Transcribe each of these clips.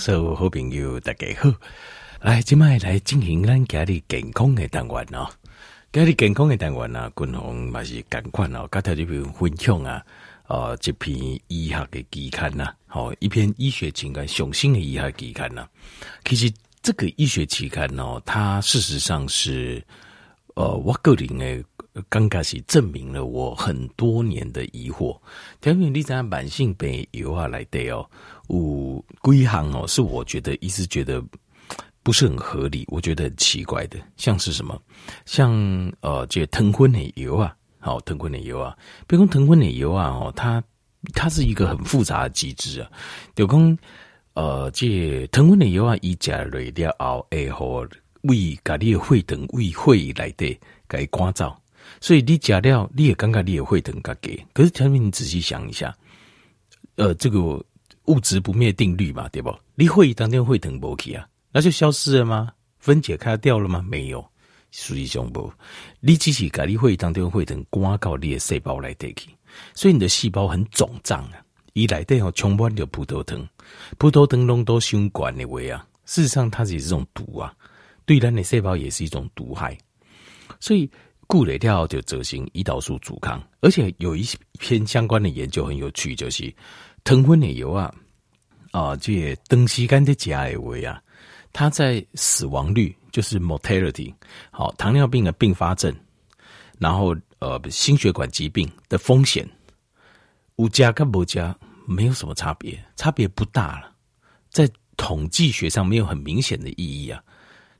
所有好朋友大家好，来，今麦来进行咱家里健康的单元哦。家里健康的单元啊，均衡嘛是共款哦。刚才这边分享啊，呃，这篇医学的期刊呐，好，一篇医学期刊，上新的医学期刊呐。其实这个医学期刊哦，它事实上是，呃，我个人诶，刚开始证明了我很多年的疑惑。条件你在慢性病有啊来的哦。五归行哦，是我觉得一直觉得不是很合理，我觉得很奇怪的，像是什么，像呃，这糖分的油啊，好，糖分的油啊，比如说糖分的油啊，哦，它它是一个很复杂的机制啊，就讲呃，这糖分的油啊，一加热了后，哎和胃咖喱的血糖胃会来的给关照，所以你加了，你也感觉你也会等个给，可是条件你仔细想一下，呃，这个。物质不灭定律嘛，对不？你会当天会等不起啊，那就消失了吗？分解开掉了吗？没有，属于胸部。你只是咖喱会当天会等刮到你的细胞来得去，所以你的细胞很肿胀啊。一来对哦，充满了葡萄糖，葡萄糖浓度胸管的位啊，事实上它也是一种毒啊，对人的细胞也是一种毒害。所以固磊掉就执行胰岛素阻抗，而且有一篇相关的研究很有趣，就是。糖分的油啊，啊，这长时间的加的位啊，它在死亡率就是 mortality，好，糖尿病的并发症，然后呃，心血管疾病的风险，有加跟不加没有什么差别，差别不大了，在统计学上没有很明显的意义啊。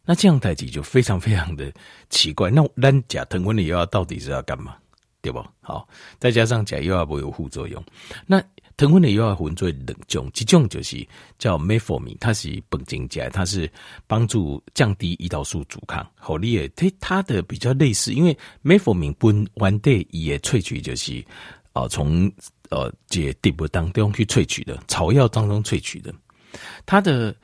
那这样代志就非常非常的奇怪。那咱加糖分的油到底是要干嘛？对不？好，再加上加油啊，不有副作用，那。糖分的药分做两种，一种就是叫 Metformin，它是苯金钾，它是帮助降低胰岛素阻抗。好厉害，它它的比较类似，因为 Metformin 本原底也萃取就是啊从呃这植物当中去萃取的，草药当中萃取的，它的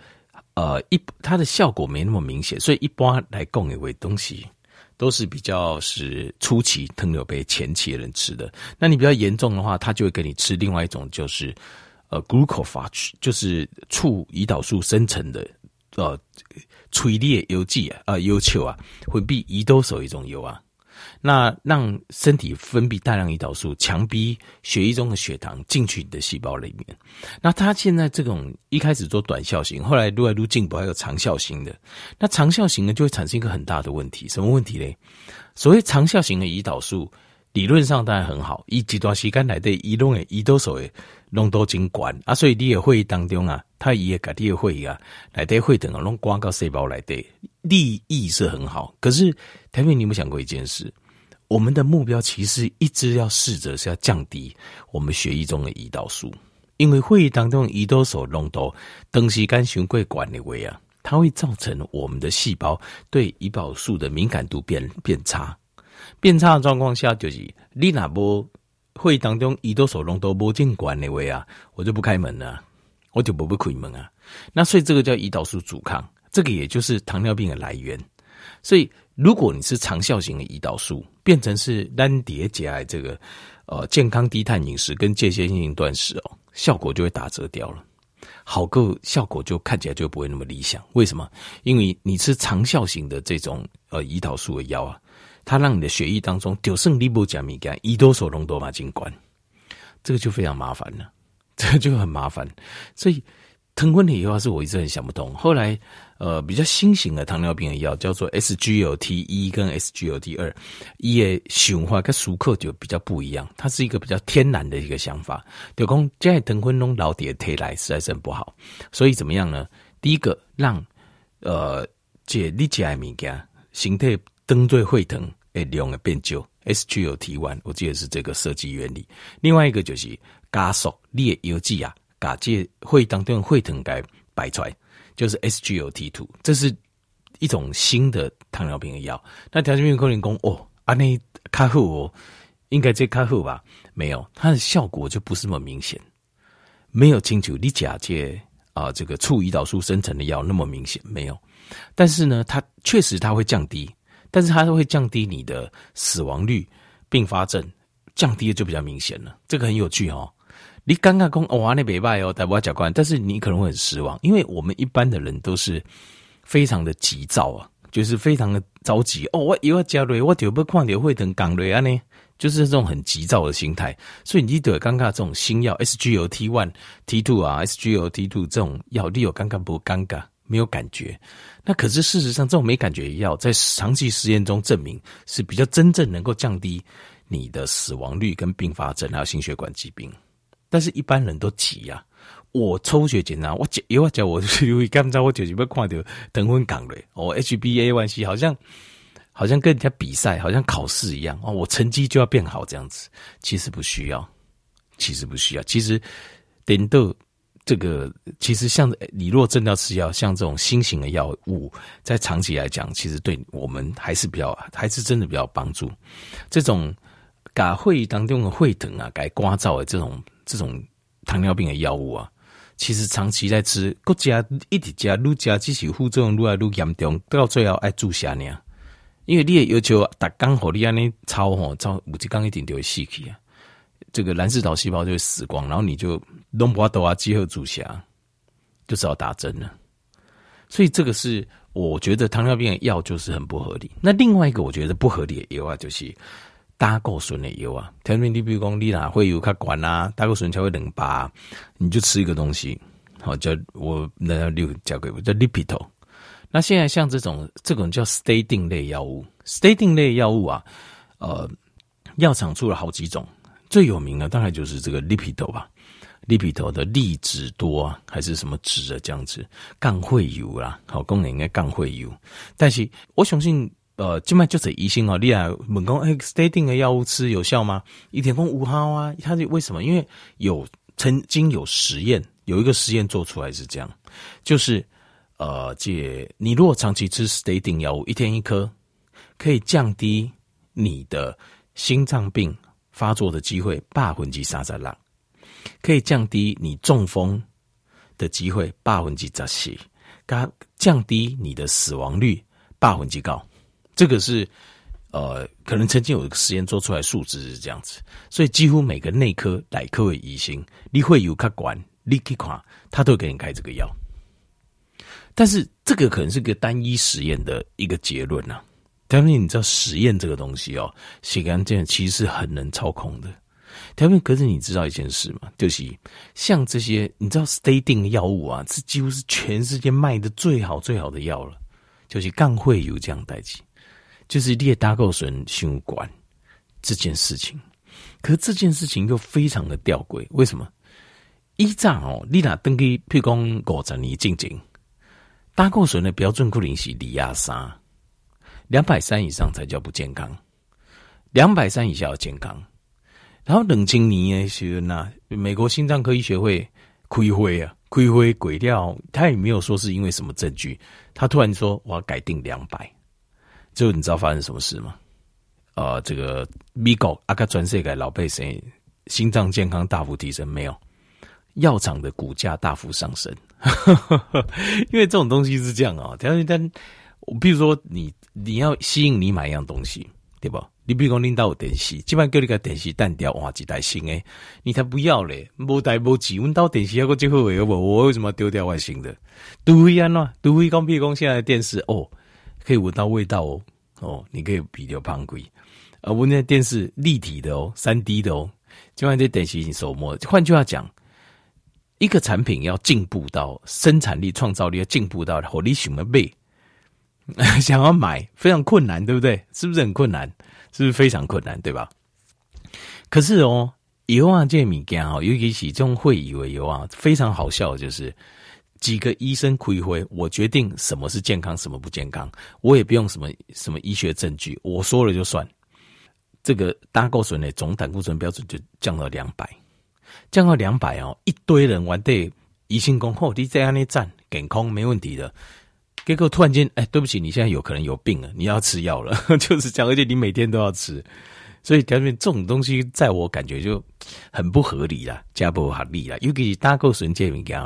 呃一它的效果没那么明显，所以一般来讲的为东西。都是比较是初期糖尿病前期的人吃的，那你比较严重的话，他就会给你吃另外一种，就是呃，glucophage，就是促胰岛素生成的呃催裂油剂啊，呃，油球啊，会比胰岛素一种油啊。那让身体分泌大量胰岛素，强逼血液中的血糖进去你的细胞里面。那他现在这种一开始做短效型，后来越来越进步，还有长效型的。那长效型呢，就会产生一个很大的问题，什么问题嘞？所谓长效型的胰岛素，理论上当然很好，以极端时间来的移动的胰岛素的浓度真高啊，所以你也会议当中啊，他也改你的会议啊，来的会等啊，弄广告细胞来的利益是很好，可是台面你有没有想过一件事？我们的目标其实一直要试着是要降低我们血液中的胰岛素，因为会议当中胰岛素浓度东西跟循规管理位啊，它会造成我们的细胞对胰岛素的敏感度变变差，变差的状况下就是你那波会议当中胰岛素浓度不进管理位啊，我就不开门了，我就不不开门啊，那所以这个叫胰岛素阻抗，这个也就是糖尿病的来源，所以。如果你是长效型的胰岛素，变成是单叠加这个呃健康低碳饮食跟间歇性断食哦，效果就会打折掉了，好个效果就看起来就不会那么理想。为什么？因为你吃长效型的这种呃胰岛素的药啊，它让你的血液当中丢胜利波甲米干胰岛素浓度嘛进关，这个就非常麻烦了，这就很麻烦。所以糖分的药是我一直很想不通，后来。呃，比较新型的糖尿病的药叫做 SGLT 一跟 SGLT 二，伊的想法跟熟客就比较不一样，它是一个比较天然的一个想法。就讲这些糖分拢老底推来实在是很不好，所以怎么样呢？第一个让呃解你吃的物件，形态登对会疼诶量的变少，SGLT one 我记得是这个设计原理。另外一个就是加速你的药剂啊，把这会当中会疼给摆出来。就是 SGLT2，这是一种新的糖尿病的药。那糖尿病可能讲哦，啊那卡好哦，应该这卡好吧？没有，它的效果就不是那么明显，没有清楚你假借啊这个促胰岛素生成的药那么明显，没有。但是呢，它确实它会降低，但是它会降低你的死亡率、并发症，降低的就比较明显了。这个很有趣哦。你刚刚讲哇，那没败哦，但我讲惯，但是你可能会很失望，因为我们一般的人都是非常的急躁啊，就是非常的着急哦，我又要加瑞，我就不看到会等港瑞啊呢，就是这种很急躁的心态，所以你得尴尬这种新药 SGLT one T two 啊，SGLT two 这种药，你有尴尬不尴尬？没有感觉，那可是事实上，这种没感觉的药在长期实验中证明是比较真正能够降低你的死亡率跟并发症还有心血管疾病。但是一般人都急呀、啊，我抽血检查，我检又要叫我因为刚才我就是要看到灯昏港嘞，哦，HbA1c 好像好像跟人家比赛，好像考试一样哦，我成绩就要变好这样子，其实不需要，其实不需要，其实等到。这个其实像你若真的要吃药，像这种新型的药物，在长期来讲，其实对我们还是比较，还是真的比较帮助。这种把会议当中的会疼啊，改刮噪的这种这种糖尿病的药物啊，其实长期在吃，国家一直加，愈加只是副作用愈来愈严重，到最后爱注射呢。因为你也要求，打刚好你安尼操吼操，五级刚一定就会死去啊。这个蓝氏岛细胞就会死光，然后你就弄不到啊，集合注射，就只好打针了。所以这个是我觉得糖尿病的药就是很不合理。那另外一个我觉得不合理的药啊，就是胆固醇的药啊。糖尿病你比如讲你哪会有卡管啊，胆固醇才会冷拔，你就吃一个东西，好叫我那六叫给我叫 lipito。那现在像这种这种叫 statin 类药物，statin 类药物啊，呃，药厂出了好几种。最有名的大概就是这个 lipito 吧，Lipitor 的利脂多啊，还是什么脂啊这样子，杠会油啦，好功能应该杠会油。但是我相信，呃，静脉就是疑心哦，你来问讲，哎，statin 的药物吃有效吗？一点风五号啊，它是为什么？因为有曾经有实验，有一个实验做出来是这样，就是呃，这你如果长期吃 statin 药物，一天一颗，可以降低你的心脏病。发作的机会百分之三十六，可以降低你中风的机会百分之十四，加降低你的死亡率百分之高。这个是呃，可能曾经有一个实验做出来数值是这样子，所以几乎每个内科、内科的医生，你会有他管，你去看，他都会给你开这个药。但是这个可能是个单一实验的一个结论呐、啊。条片，你知道实验这个东西哦，血干净其实是很能操控的。条片，可是你知道一件事吗？就是像这些，你知道 statin 的药物啊，这几乎是全世界卖的最好最好的药了。就是杠会有这样代志，就是列胆固醇相关这件事情。可是这件事情又非常的吊诡，为什么？一仗哦，你那登记，譬如讲五十年进前，胆固醇的标准可能是二压三。两百三以上才叫不健康，两百三以下要健康。然后冷清尼呢，是那美国心脏科医学会开会啊，开会鬼掉，他也没有说是因为什么证据，他突然说我要改定两百，最后你知道发生什么事吗？呃，这个美国阿卡全世界老百姓心脏健康大幅提升没有？药厂的股价大幅上升，因为这种东西是这样啊、哦，但但。我比如说你，你你要吸引你买一样东西，对吧？你比如说领导电视，基本上叫你个电视单掉换几台新诶，你才不要嘞！无代无志，阮到电视要个最后尾，我我为什么丢掉外新的？都会啊喏，都会讲，比如讲现在的电视哦，可以闻到味道哦，哦，你可以比较胖贵，而我那电视立体的哦，三 D 的哦，今晚这电视你手摸，换句话讲，一个产品要进步到生产力、创造力要进步到，和你想要买。想要买非常困难，对不对？是不是很困难？是不是非常困难，对吧？可是哦，油啊这物件哦，尤其是这种会以为油啊，非常好笑，就是几个医生开会，我决定什么是健康，什么不健康，我也不用什么什么医学证据，我说了就算。这个胆固醇的总胆固醇标准就降到两百，降到两百哦，一堆人玩对医生讲后，你在那里站，健康没问题的。结果突然间，哎，对不起，你现在有可能有病了，你要吃药了，就是这样，而且你每天都要吃，所以条面这种东西，在我感觉就很不合理啦，加不合理啦。尤其是胆固醇这物件，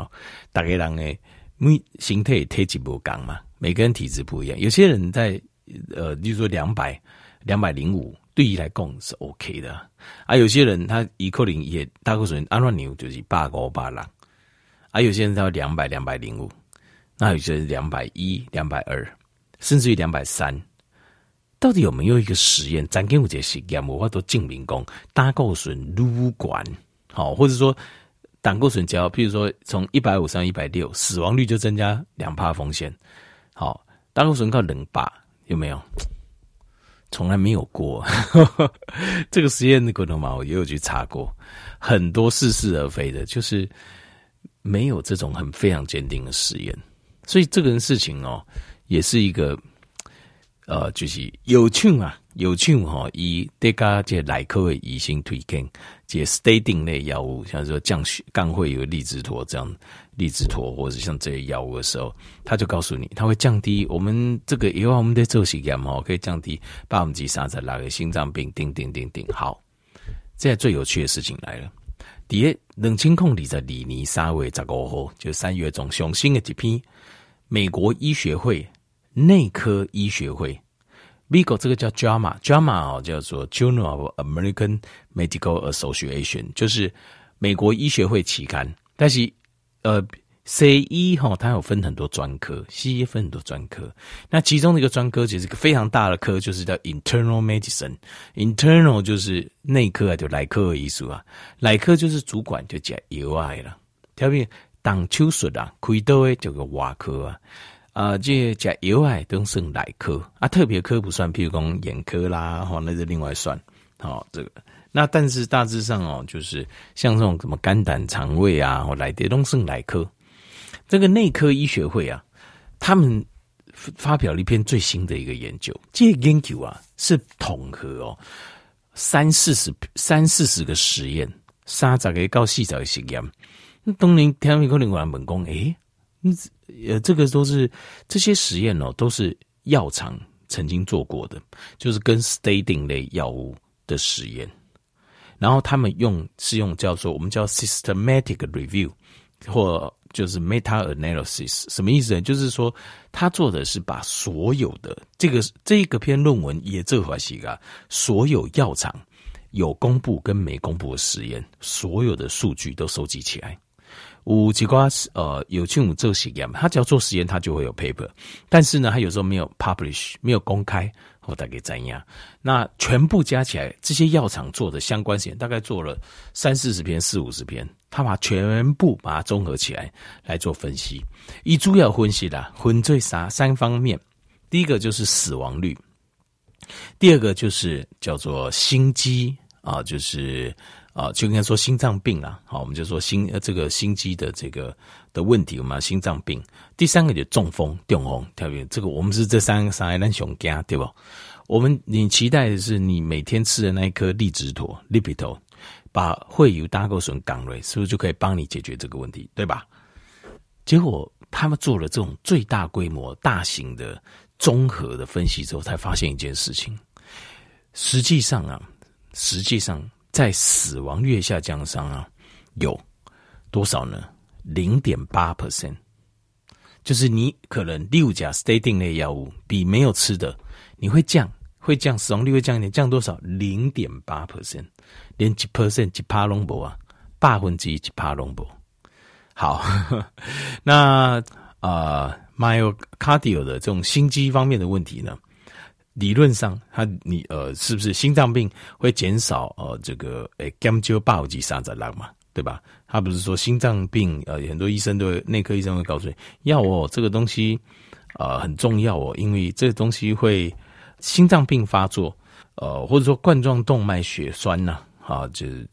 大家人诶，每形态体质不同嘛，每个人体质不一样，有些人在呃，例如说两百、两百零五，对于来讲是 OK 的。啊，有些人他一克林也胆固醇按乱牛就是八五八六，啊，有些人他两百两百零五，那有些人两百一两百二，甚至于两百三。到底有没有一个实验？咱给我这实验，我都证明讲胆固醇撸管好，或者说胆固醇只要，譬如说从一百五上一百六，死亡率就增加两趴风险。好，胆固醇靠冷把有没有？从来没有过。这个实验的过程嘛，我也有去查过，很多似是而非的，就是没有这种很非常坚定的实验。所以这个事情哦，也是一个。呃，就是有趣啊，有趣哈，以这个这内科的医生推荐，这 statin 类药物，像说降血、降会有利兹托这样，利兹托或者像这些药物的时候，他就告诉你，他会降低我们这个以后我们在做实验哈，可以降低百分之三十那个心脏病，叮叮叮叮。好，现在最有趣的事情来了，第一，冷清控理在里尼三月十五号，就三月中上新的一篇美国医学会。内科医学会，美国这个叫 JAMA，JAMA 哦，叫做 Journal of American Medical Association，就是美国医学会期刊。但是，呃，西医哈，它有分很多专科，西医分很多专科。那其中的一个专科，其实一个非常大的科，就是叫 Internal Medicine。Internal 就是内科啊，就内科的意思啊。内科就是主管就讲药爱了，特别动手术啊，开刀的这个外科啊。啊，这加药啊都算内科啊，特别科不算，譬如讲眼科啦，哈，那是另外算。好，这个那但是大致上哦，就是像这种什么肝胆肠胃啊，或来的都算内科。这个内科医学会啊，他们发表了一篇最新的一个研究，这研究啊是统合哦三四十三四十个实验，三十个到四十个实验。那当年听可能有人问讲，诶。嗯，呃，这个都是这些实验哦，都是药厂曾经做过的，就是跟 statin 类药物的实验。然后他们用是用叫做我们叫 systematic review 或就是 meta analysis，什么意思呢？就是说他做的是把所有的这个这个篇论文也这块是啊，所有药厂有公布跟没公布的实验，所有的数据都收集起来。五几瓜呃有去五做实验，他只要做实验，他就会有 paper。但是呢，他有时候没有 publish，没有公开，我大概怎样？那全部加起来，这些药厂做的相关实验，大概做了三四十篇、四五十篇，他把全部把它综合起来来做分析。以主要分析啦，分最啥三方面？第一个就是死亡率，第二个就是叫做心肌啊，就是。啊，就应该说心脏病啊，好，我们就说心呃这个心肌的这个的问题，我们心脏病。第三个就中风、中风，特别这个我们是这三个三个难熊家，对吧？我们你期待的是你每天吃的那一颗利兹托 Lipitor，把会有胆固醇降瑞，是不是就可以帮你解决这个问题，对吧？结果他们做了这种最大规模、大型的综合的分析之后，才发现一件事情，实际上啊，实际上。在死亡率下降上啊，有多少呢？零点八 percent，就是你可能六甲 statin 类药物比没有吃的，你会降，会降死亡率会降一点，降多少？零点八 percent，连几 percent 几帕隆博啊，百分之一几帕隆博。好，那啊、呃、，myocardial 的这种心肌方面的问题呢？理论上，他你呃，是不是心脏病会减少呃这个诶，减少百分之三十六嘛，对吧？他不是说心脏病呃，很多医生都会内科医生会告诉你，要哦这个东西呃很重要哦，因为这个东西会心脏病发作呃，或者说冠状动脉血栓呐啊，就是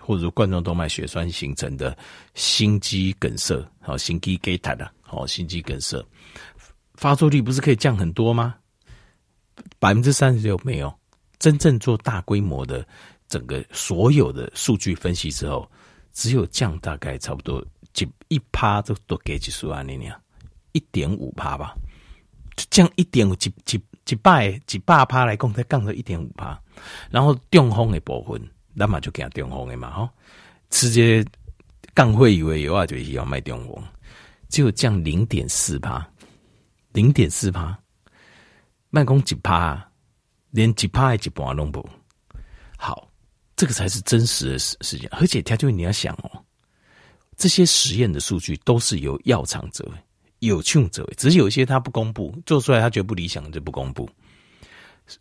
或者说冠状动脉血栓形成的心肌梗塞，好心肌梗塞的，好心肌梗塞发作率不是可以降很多吗？百分之三十六没有真正做大规模的整个所有的数据分析之后，只有降大概差不多几一趴都都给几十万那样，一点五趴吧，就降一点五几几几百几百趴来讲，才降到一点五趴。然后中风的部分，那么就给他中风的嘛哈，直接降会以为有啊，就是要卖中风，只有降零点四趴，零点四趴。卖讲一趴，连一趴的一半拢不，好，这个才是真实的事事情。而且，他就你要想哦，这些实验的数据都是由药厂者有趣者，只是有一些他不公布，做出来他觉得不理想就不公布。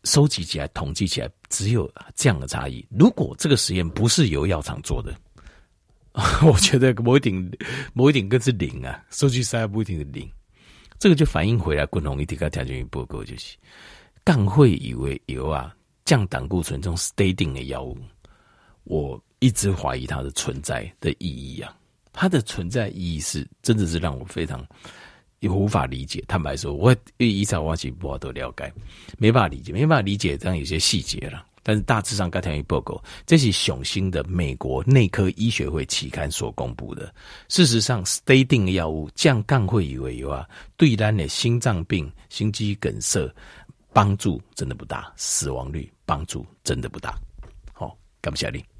收集起来、统计起来，只有这样的差异。如果这个实验不是由药厂做的，我觉得某一点、某一点更是零啊，数据实在不一定是零。这个就反映回来，共同一体个条件报告就是，杠会以为有啊降胆固醇这种 statin 的药物，我一直怀疑它的存在的意义啊，它的存在意义是真的是让我非常。也无法理解，坦白说，我依照我几部都了解，没办法理解，没办法理解这样有些细节了。但是大致上，刚才一报告，这是雄心的美国内科医学会期刊所公布的。事实上，statin 药物降杠会以为有啊，对咱的心脏病、心肌梗塞帮助真的不大，死亡率帮助真的不大。好，感谢你。